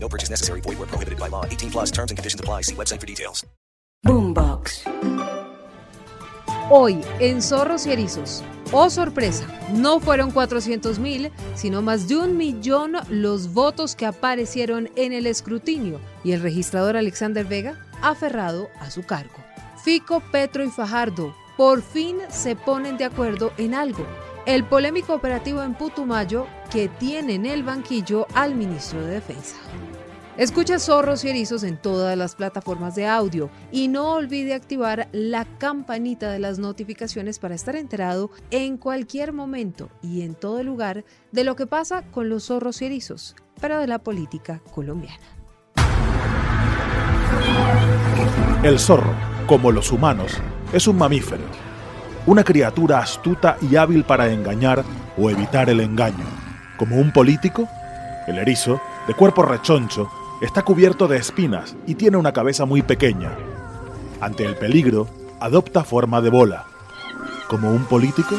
No purchase necessary. Void where prohibited by law. 18 plus terms and conditions apply. See website for details. Boombox. Hoy, en Zorros y Erizos. Oh, sorpresa, no fueron 400 mil, sino más de un millón los votos que aparecieron en el escrutinio y el registrador Alexander Vega aferrado a su cargo. Fico, Petro y Fajardo por fin se ponen de acuerdo en algo. El polémico operativo en Putumayo que tiene en el banquillo al ministro de Defensa. Escucha Zorros y Erizos en todas las plataformas de audio y no olvide activar la campanita de las notificaciones para estar enterado en cualquier momento y en todo lugar de lo que pasa con los zorros y erizos, pero de la política colombiana. El zorro, como los humanos, es un mamífero, una criatura astuta y hábil para engañar o evitar el engaño. Como un político, el erizo, de cuerpo rechoncho, está cubierto de espinas y tiene una cabeza muy pequeña. Ante el peligro, adopta forma de bola. Como un político,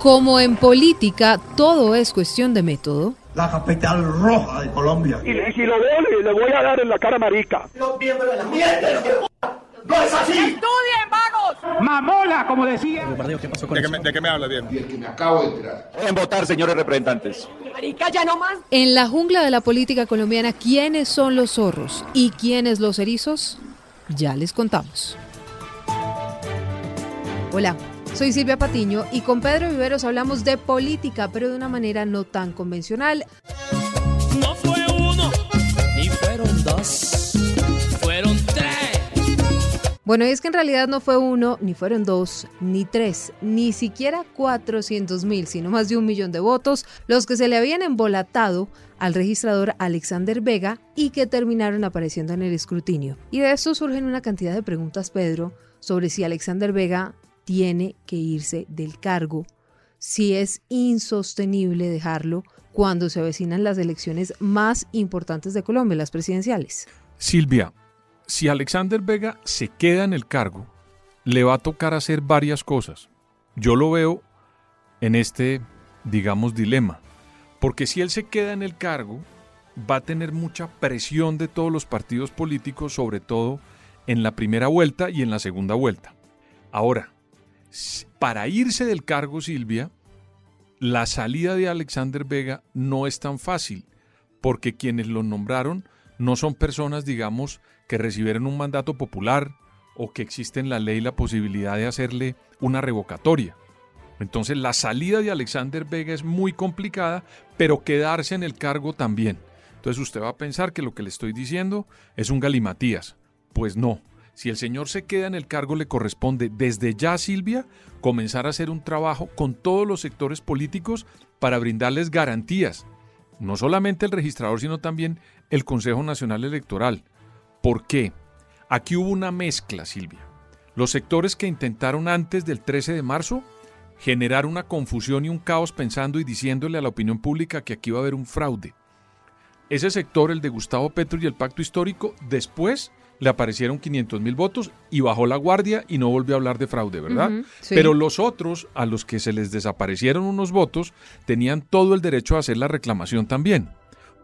Como en política todo es cuestión de método, la capital roja de Colombia. Y, y si lo veo, le, le voy a dar en la cara marica. La mierda, ¡No es así! Mamola, como decía. ¿De qué, me, ¿De qué me habla bien? Y el que me acabo de enterar. En votar, señores representantes. En la jungla de la política colombiana, ¿quiénes son los zorros y quiénes los erizos? Ya les contamos. Hola, soy Silvia Patiño y con Pedro Viveros hablamos de política, pero de una manera no tan convencional. Bueno, y es que en realidad no fue uno, ni fueron dos, ni tres, ni siquiera 400 mil, sino más de un millón de votos, los que se le habían embolatado al registrador Alexander Vega y que terminaron apareciendo en el escrutinio. Y de esto surgen una cantidad de preguntas, Pedro, sobre si Alexander Vega tiene que irse del cargo, si es insostenible dejarlo cuando se avecinan las elecciones más importantes de Colombia, las presidenciales. Silvia, si Alexander Vega se queda en el cargo, le va a tocar hacer varias cosas. Yo lo veo en este, digamos, dilema. Porque si él se queda en el cargo, va a tener mucha presión de todos los partidos políticos, sobre todo en la primera vuelta y en la segunda vuelta. Ahora, para irse del cargo, Silvia, la salida de Alexander Vega no es tan fácil, porque quienes lo nombraron no son personas, digamos, que recibieron un mandato popular o que existe en la ley la posibilidad de hacerle una revocatoria. Entonces la salida de Alexander Vega es muy complicada, pero quedarse en el cargo también. Entonces usted va a pensar que lo que le estoy diciendo es un galimatías. Pues no. Si el señor se queda en el cargo, le corresponde desde ya, Silvia, comenzar a hacer un trabajo con todos los sectores políticos para brindarles garantías. No solamente el registrador, sino también el Consejo Nacional Electoral. ¿Por qué? Aquí hubo una mezcla, Silvia. Los sectores que intentaron antes del 13 de marzo generar una confusión y un caos pensando y diciéndole a la opinión pública que aquí va a haber un fraude. Ese sector, el de Gustavo Petro y el Pacto Histórico, después le aparecieron 500 mil votos y bajó la guardia y no volvió a hablar de fraude, ¿verdad? Sí. Pero los otros, a los que se les desaparecieron unos votos, tenían todo el derecho a hacer la reclamación también.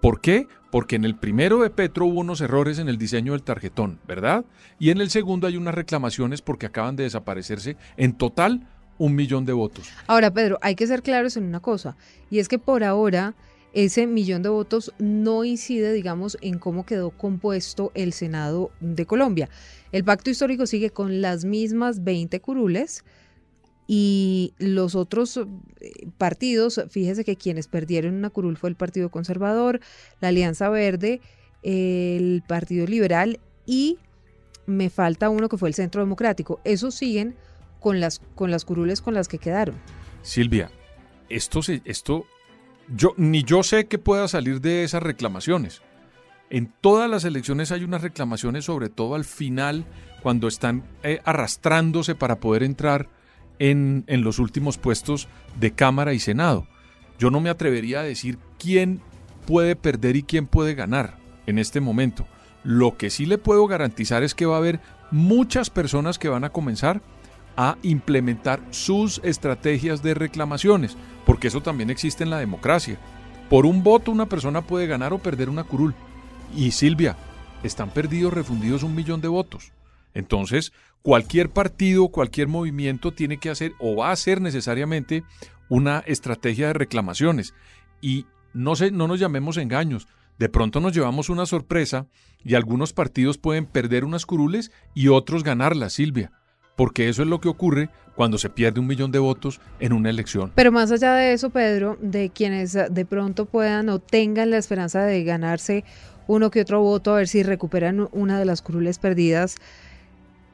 ¿Por qué? Porque en el primero de Petro hubo unos errores en el diseño del tarjetón, ¿verdad? Y en el segundo hay unas reclamaciones porque acaban de desaparecerse en total un millón de votos. Ahora, Pedro, hay que ser claros en una cosa, y es que por ahora ese millón de votos no incide, digamos, en cómo quedó compuesto el Senado de Colombia. El pacto histórico sigue con las mismas 20 curules y los otros eh, partidos, fíjese que quienes perdieron una curul fue el Partido Conservador, la Alianza Verde, el Partido Liberal y me falta uno que fue el Centro Democrático. Esos siguen con las, con las curules con las que quedaron. Silvia, esto se, esto, yo, ni yo sé que pueda salir de esas reclamaciones, En todas las elecciones hay unas reclamaciones, sobre todo al final, cuando están eh, arrastrándose para poder entrar en, en los últimos puestos de Cámara y Senado. Yo no me atrevería a decir quién puede perder y quién puede ganar en este momento. Lo que sí le puedo garantizar es que va a haber muchas personas que van a comenzar a implementar sus estrategias de reclamaciones, porque eso también existe en la democracia. Por un voto una persona puede ganar o perder una curul. Y Silvia, están perdidos, refundidos un millón de votos. Entonces, cualquier partido, cualquier movimiento tiene que hacer o va a hacer necesariamente una estrategia de reclamaciones. Y no, se, no nos llamemos engaños. De pronto nos llevamos una sorpresa y algunos partidos pueden perder unas curules y otros ganarlas, Silvia porque eso es lo que ocurre cuando se pierde un millón de votos en una elección. Pero más allá de eso, Pedro, de quienes de pronto puedan o tengan la esperanza de ganarse uno que otro voto, a ver si recuperan una de las curules perdidas,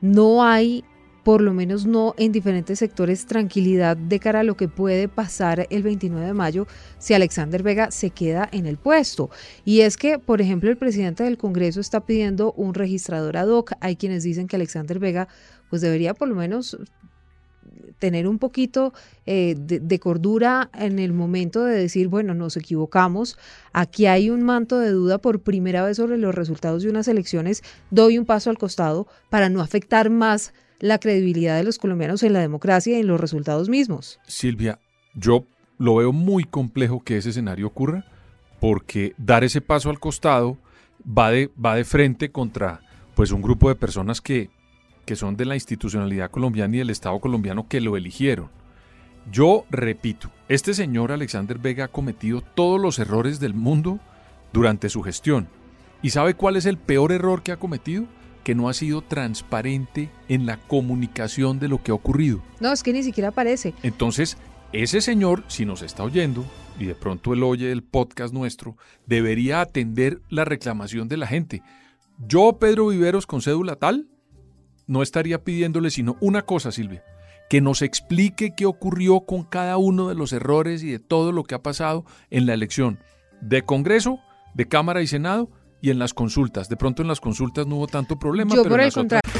no hay por lo menos no en diferentes sectores, tranquilidad de cara a lo que puede pasar el 29 de mayo si Alexander Vega se queda en el puesto. Y es que, por ejemplo, el presidente del Congreso está pidiendo un registrador ad hoc. Hay quienes dicen que Alexander Vega pues debería por lo menos tener un poquito eh, de, cordura en el momento de decir, bueno, nos equivocamos, aquí hay un manto de duda por primera vez sobre los resultados de unas elecciones, doy un paso al costado para no afectar más la credibilidad de los colombianos en la democracia y en los resultados mismos. Silvia, yo lo veo muy complejo que ese escenario ocurra, porque dar ese paso al costado va de, va de frente contra pues un grupo de personas que, que son de la institucionalidad colombiana y del Estado colombiano que lo eligieron. Yo repito, este señor Alexander Vega ha cometido todos los errores del mundo durante su gestión. ¿Y sabe cuál es el peor error que ha cometido? que no ha sido transparente en la comunicación de lo que ha ocurrido. No, es que ni siquiera aparece. Entonces, ese señor, si nos está oyendo, y de pronto él oye el podcast nuestro, debería atender la reclamación de la gente. Yo, Pedro Viveros, con cédula tal, no estaría pidiéndole sino una cosa, Silvia, que nos explique qué ocurrió con cada uno de los errores y de todo lo que ha pasado en la elección de Congreso, de Cámara y Senado y en las consultas. De pronto en las consultas no hubo tanto problema. Yo pero por en el las contrario.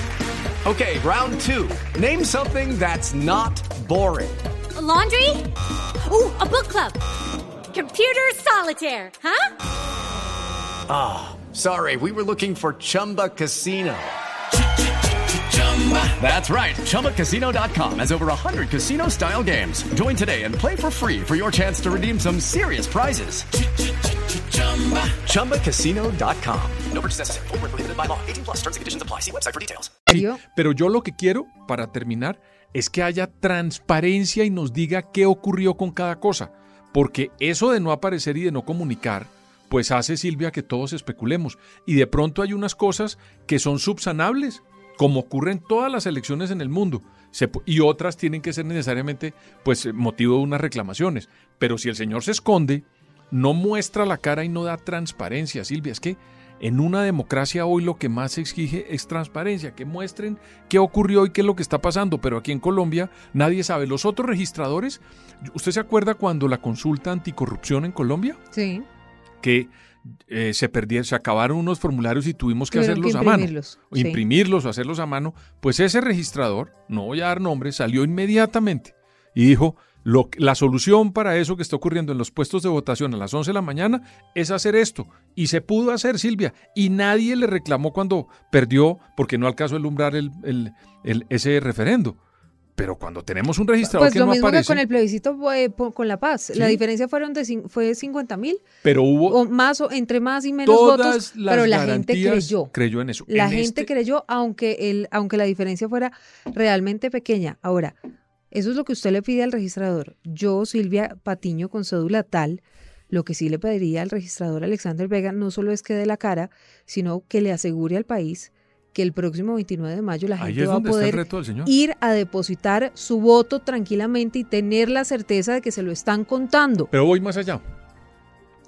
Okay, round two. Name something that's not boring. A laundry? Ooh, a book club. Computer solitaire, huh? Ah, oh, sorry. We were looking for Chumba Casino. That's right. ChumbaCasino.com has over 100 casino style games. Join today and play for free for your chance to redeem some serious prizes. ChumbaCasino.com. No purchase necessary. Full prohibited by law. 18 plus terms and conditions apply. See website for details. Sí, pero yo lo que quiero, para terminar, es que haya transparencia y nos diga qué ocurrió con cada cosa. Porque eso de no aparecer y de no comunicar, pues hace, Silvia, que todos especulemos. Y de pronto hay unas cosas que son subsanables como ocurre en todas las elecciones en el mundo, y otras tienen que ser necesariamente pues motivo de unas reclamaciones. Pero si el señor se esconde, no muestra la cara y no da transparencia, Silvia, es que en una democracia hoy lo que más se exige es transparencia, que muestren qué ocurrió y qué es lo que está pasando, pero aquí en Colombia nadie sabe. Los otros registradores, ¿usted se acuerda cuando la consulta anticorrupción en Colombia? Sí. Que eh, se perdieron, se acabaron unos formularios y tuvimos que hacerlos a mano. O imprimirlos o hacerlos a mano. Pues ese registrador, no voy a dar nombre, salió inmediatamente y dijo, lo, la solución para eso que está ocurriendo en los puestos de votación a las 11 de la mañana es hacer esto. Y se pudo hacer, Silvia. Y nadie le reclamó cuando perdió porque no alcanzó el umbrar el, ese referendo. Pero cuando tenemos un registrador pues que no aparece... Pues lo mismo que con el plebiscito eh, con La Paz. La diferencia fueron de, fue 50 mil. Pero hubo... O más, o entre más y menos votos. Pero la gente creyó. Creyó en eso. La en gente este... creyó, aunque, el, aunque la diferencia fuera realmente pequeña. Ahora, eso es lo que usted le pide al registrador. Yo, Silvia Patiño, con cédula tal, lo que sí le pediría al registrador Alexander Vega no solo es que dé la cara, sino que le asegure al país que el próximo 29 de mayo la gente va a poder ir a depositar su voto tranquilamente y tener la certeza de que se lo están contando. Pero voy más allá.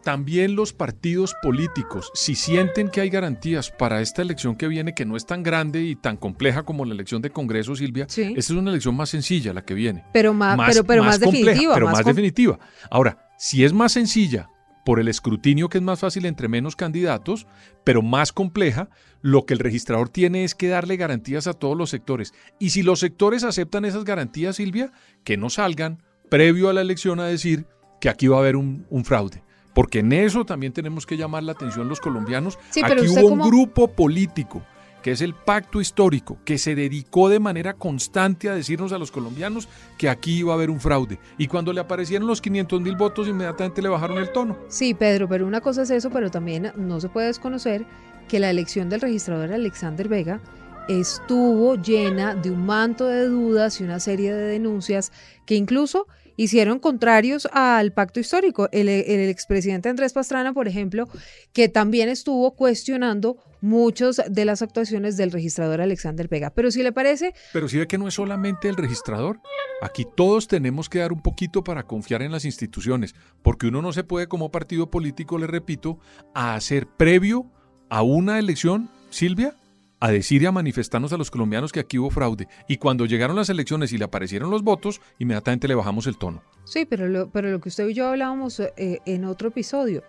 También los partidos políticos, si sienten que hay garantías para esta elección que viene, que no es tan grande y tan compleja como la elección de Congreso, Silvia, esta es una elección más sencilla la que viene. Pero más, pero, pero más, definitiva. Pero más, definitiva. Ahora, si es más sencilla por el escrutinio que es más fácil entre menos candidatos, pero más compleja, lo que el registrador tiene es que darle garantías a todos los sectores. Y si los sectores aceptan esas garantías, Silvia, que no salgan previo a la elección a decir que aquí va a haber un, un fraude. Porque en eso también tenemos que llamar la atención los colombianos. Sí, pero aquí hubo como- un grupo político que es el pacto histórico, que se dedicó de manera constante a decirnos a los colombianos que aquí iba a haber un fraude. Y cuando le aparecieron los 500 mil votos, inmediatamente le bajaron el tono. Sí, Pedro, pero una cosa es eso, pero también no se puede desconocer que la elección del registrador Alexander Vega estuvo llena de un manto de dudas y una serie de denuncias que incluso hicieron contrarios al pacto histórico. El, el expresidente Andrés Pastrana, por ejemplo, que también estuvo cuestionando muchas de las actuaciones del registrador Alexander Vega. Pero si le parece, Pero si ve que no es solamente el registrador, aquí todos tenemos que dar un poquito para confiar en las instituciones, porque uno no se puede como partido político, le repito, a hacer previo a una elección, Silvia, a decir y a manifestarnos a los colombianos que aquí hubo fraude. Y cuando llegaron las elecciones y le aparecieron los votos, inmediatamente le bajamos el tono. Sí, pero lo, pero lo que usted y yo hablábamos eh, en otro episodio,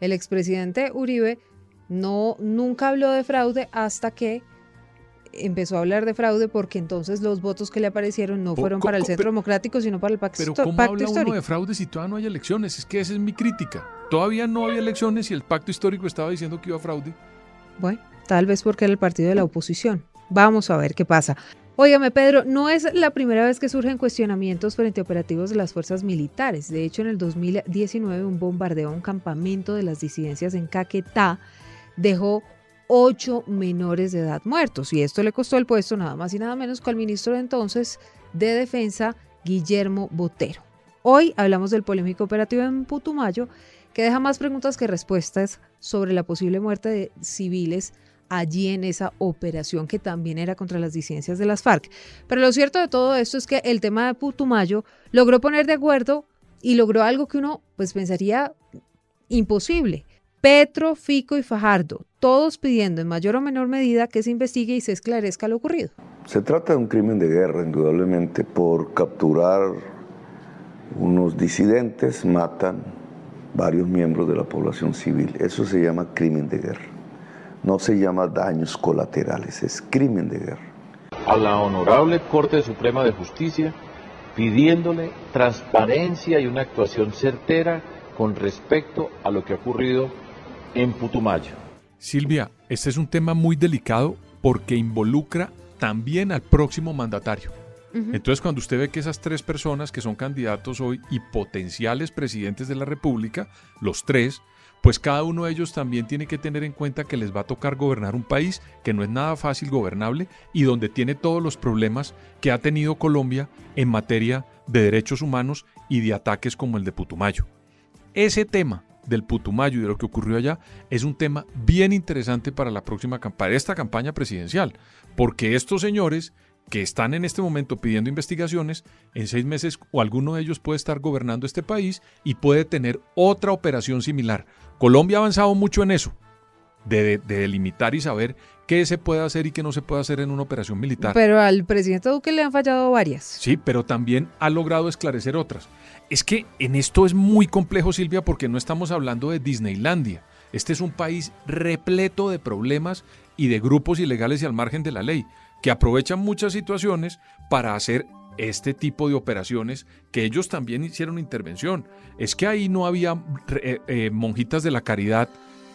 el expresidente Uribe no nunca habló de fraude hasta que empezó a hablar de fraude porque entonces los votos que le aparecieron no fueron para el Centro Democrático, sino para el pacto, Pero ¿cómo pacto habla uno de fraude si todavía no hay elecciones? Es que esa es mi crítica. Todavía no había elecciones y el pacto histórico estaba diciendo que iba a fraude. Bueno, tal vez porque era el partido de la oposición. Vamos a ver qué pasa. Óigame, Pedro, no es la primera vez que surgen cuestionamientos frente a operativos de las fuerzas militares. De hecho, en el 2019, un bombardeo a un campamento de las disidencias en Caquetá dejó ocho menores de edad muertos. Y esto le costó el puesto nada más y nada menos que al ministro de entonces de Defensa, Guillermo Botero. Hoy hablamos del polémico operativo en Putumayo, que deja más preguntas que respuestas sobre la posible muerte de civiles allí en esa operación que también era contra las disidencias de las FARC. Pero lo cierto de todo esto es que el tema de Putumayo logró poner de acuerdo y logró algo que uno pues pensaría imposible. Petro, Fico y Fajardo, todos pidiendo en mayor o menor medida que se investigue y se esclarezca lo ocurrido. Se trata de un crimen de guerra, indudablemente, por capturar unos disidentes, matan varios miembros de la población civil. Eso se llama crimen de guerra. No se llama daños colaterales, es crimen de guerra. a la Honorable Corte Suprema de Justicia pidiéndole transparencia y una actuación certera con respecto a lo que ha ocurrido en Putumayo. Silvia, este es un tema muy delicado porque involucra también al próximo mandatario. Entonces, cuando usted ve que esas tres personas que son candidatos hoy y potenciales presidentes de la República, los tres, pues cada uno de ellos también tiene que tener en cuenta que les va a tocar gobernar un país que no es nada fácil gobernable y donde tiene todos los problemas que ha tenido Colombia en materia de derechos humanos y de ataques como el de Putumayo. Ese tema del Putumayo y de lo que ocurrió allá es un tema bien interesante para la próxima campaña, esta campaña presidencial, porque estos señores que están en este momento pidiendo investigaciones, en seis meses o alguno de ellos puede estar gobernando este país y puede tener otra operación similar. Colombia ha avanzado mucho en eso, de, de- de delimitar y saber qué se puede hacer y qué no se puede hacer en una operación militar. Pero al presidente Duque le han fallado varias. Sí, pero también ha logrado esclarecer otras. Es que en esto es muy complejo, Silvia, porque no estamos hablando de Disneylandia. Este es un país repleto de problemas y de grupos ilegales y al margen de la ley, que aprovechan muchas situaciones para hacer este tipo de operaciones que ellos también hicieron intervención. Es que ahí no había eh, eh, monjitas de la caridad,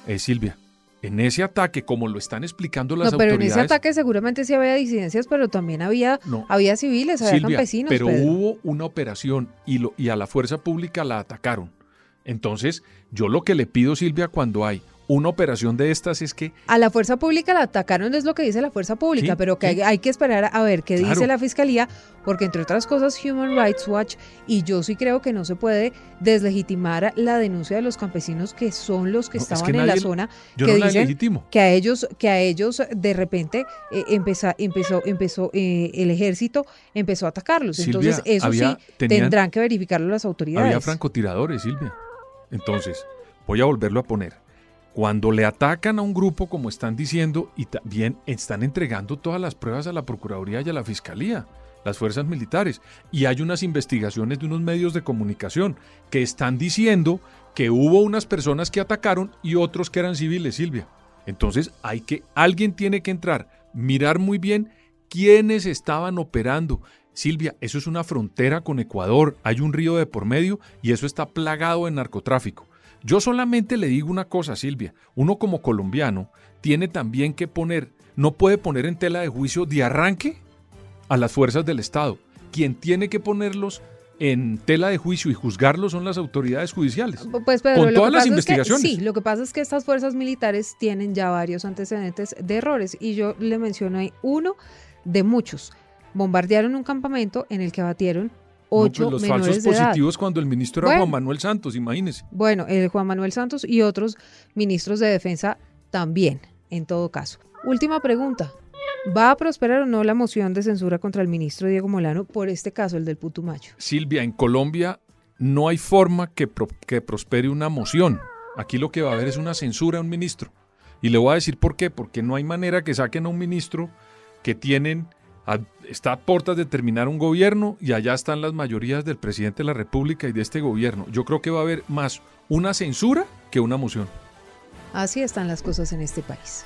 eh, Silvia. En ese ataque, como lo están explicando las no, pero en ese ataque seguramente sí había disidencias, pero también había, No. había civiles, había Silvia, campesinos. pero Pedro. hubo una operación y, lo, y a la fuerza pública la atacaron. Entonces, yo lo que le pido, Silvia, cuando hay una operación de estas es que A la fuerza pública la atacaron, es lo que dice la fuerza pública, Sí, pero que sí. hay, hay que esperar a ver qué Claro. dice la fiscalía, porque entre otras cosas Human Rights Watch, y yo sí creo que no se puede deslegitimar la denuncia de los campesinos que son los que No, es estaban en la zona, yo que no dicen que a ellos, que a ellos de repente eh, empeza- empezó, empezó eh, el ejército empezó a atacarlos. Silvia, Entonces, eso había- sí tenían- tendrán que verificarlo las autoridades. había francotiradores, Silvia. Entonces, voy a volverlo a poner. Cuando le atacan a un grupo, como están diciendo, y también están entregando todas las pruebas a la Procuraduría y a la Fiscalía, las fuerzas militares, y hay unas investigaciones de unos medios de comunicación que están diciendo que hubo unas personas que atacaron y otros que eran civiles, Silvia. Entonces hay que, alguien tiene que entrar, mirar muy bien quiénes estaban operando. Silvia, eso es una frontera con Ecuador, hay un río de por medio y eso está plagado de narcotráfico. Yo solamente le digo una cosa, Silvia, uno como colombiano tiene también que poner, no puede poner en tela de juicio de arranque a las fuerzas del Estado. Quien tiene que ponerlos en tela de juicio y juzgarlos son las autoridades judiciales. Pues, con todas las pasa es que- investigaciones. sí, lo que pasa es que estas fuerzas militares tienen ya varios antecedentes de errores y yo le menciono ahí uno de muchos. Bombardearon un campamento en el que abatieron No, ocho pues los menores falsos de edad. positivos cuando el ministro era. Juan Manuel Santos, imagínese. Bueno, el Juan Manuel Santos y otros ministros de defensa también, en todo caso. Última pregunta. ¿Va a prosperar o no la moción de censura contra el ministro Diego Molano por este caso, el del Putumayo? Silvia, en Colombia no hay forma que, pro- que prospere una moción. Aquí lo que va a haber es una censura a un ministro. Y le voy a decir por qué. Porque no hay manera que saquen a un ministro que tienen, está a puertas de terminar un gobierno y allá están las mayorías del presidente de la República y de este gobierno. Yo creo que va a haber más una censura que una moción. Así están las cosas en este país.